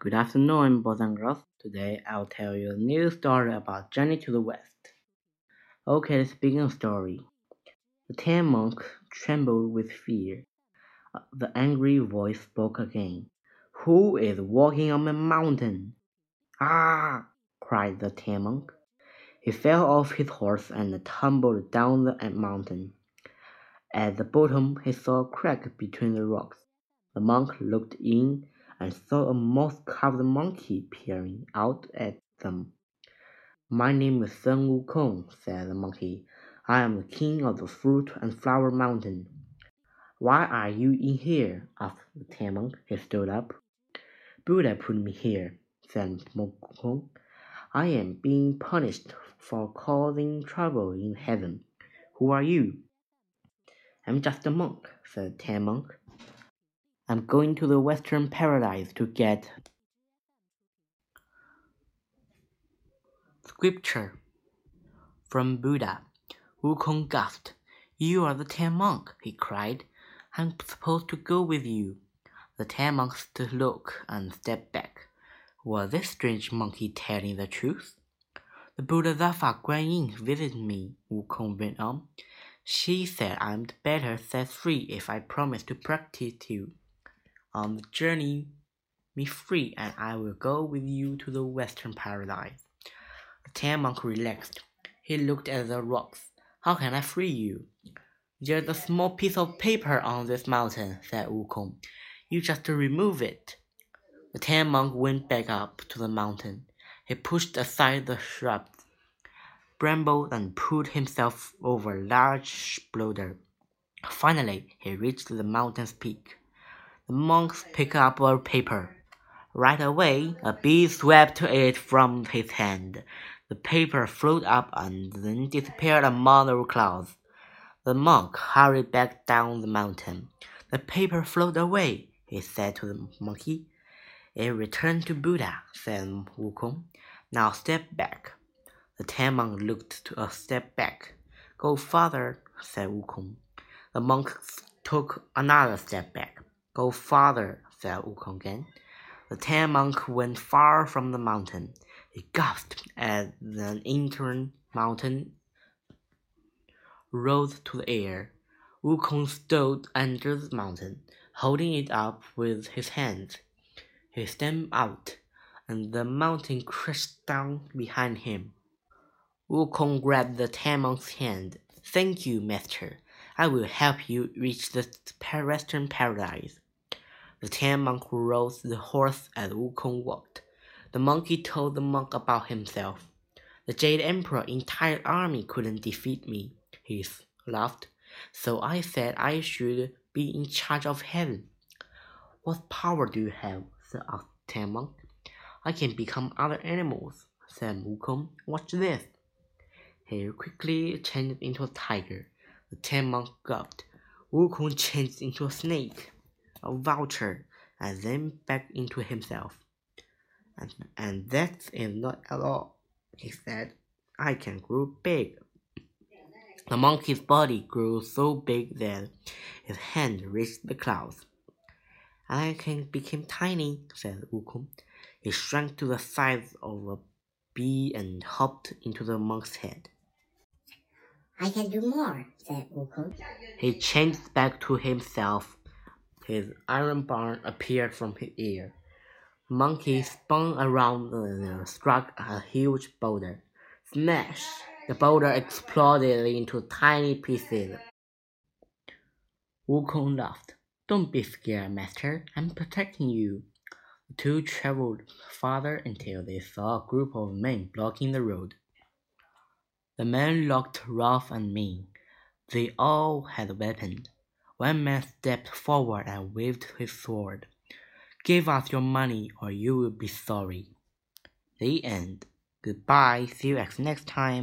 Good afternoon, boys and girls. Today I'll tell you a new story about Journey to the West. Okay, let's begin the story. The Tang Monk trembled with fear. The angry voice spoke again. Who is walking on my mountain? Ah! cried the Tang Monk. He fell off his horse and tumbled down the mountain. At the bottom he saw a crack between the rocks. The monk looked in and saw a moss-covered monkey peering out at them. My name is Sun Wukong, said the monkey. I am the king of the fruit and flower mountain. Why are you in here? asked the Tang monk. He stood up. Buddha put me here, said Wukong. I am being punished for causing trouble in heaven. Who are you? I'm just a monk, said the Tang monk. I'm going to the Western Paradise to get scripture from Buddha. Wukong gasped. You are the Tang monk, he cried. I'm supposed to go with you. The Tang monk stood look and stepped back. Was this strange monkey telling the truth? The Bodhisattva Guan Yin visited me, Wukong went on. She said I'm better set free if I promise to practice you on the journey me free and I will go with you to the western paradise. The Tang monk relaxed. He looked at the rocks. How can I free you? There's a small piece of paper on this mountain, said Wukong. You just remove it. The Tang monk went back up to the mountain. He pushed aside the shrubs, brambles, and pulled himself over a large boulder. Finally, he reached the mountain's peak. The monks picked up a paper. Right away, a bee swept it from his hand. The paper floated up and then disappeared among the clouds. The monk hurried back down the mountain. The paper floated away, he said to the monkey. It returned to Buddha, said Wukong. Now step back. The Tang monk looked to a step back. Go farther, said Wukong. The monk took another step back. Go farther, said Wukong again. The Tang monk went far from the mountain. He gasped as the entering mountain rose to the air. Wukong stood under the mountain, holding it up with his hands. He stepped out, and the mountain crashed down behind him. Wukong grabbed the Tang monk's hand. Thank you, master. I will help you reach the western paradise. The Tang monk rode the horse as Wukong walked. The monkey told the monk about himself. The Jade Emperor's entire army couldn't defeat me, he laughed. So I said I should be in charge of heaven. What power do you have? said the Tang monk. I can become other animals, said Wukong. Watch this. He quickly changed into a tiger. The Tang monk gulped. Wukong changed into a snake a vulture, and then back into himself. And, and that is not at all, he said. I can grow big. The monkey's body grew so big that his hand reached the clouds. I can become tiny, said Wukong. He shrank to the size of a bee and hopped into the monk's head. I can do more, said Wukong. He changed back to himself his iron bar appeared from his ear. Monkey spun around and struck a huge boulder. Smash! The boulder exploded into tiny pieces. Wukong laughed. Don't be scared, master. I'm protecting you. The two traveled farther until they saw a group of men blocking the road. The men looked rough and mean. They all had weapons. One man stepped forward and waved his sword. Give us your money or you will be sorry. The end. Goodbye. See you next time.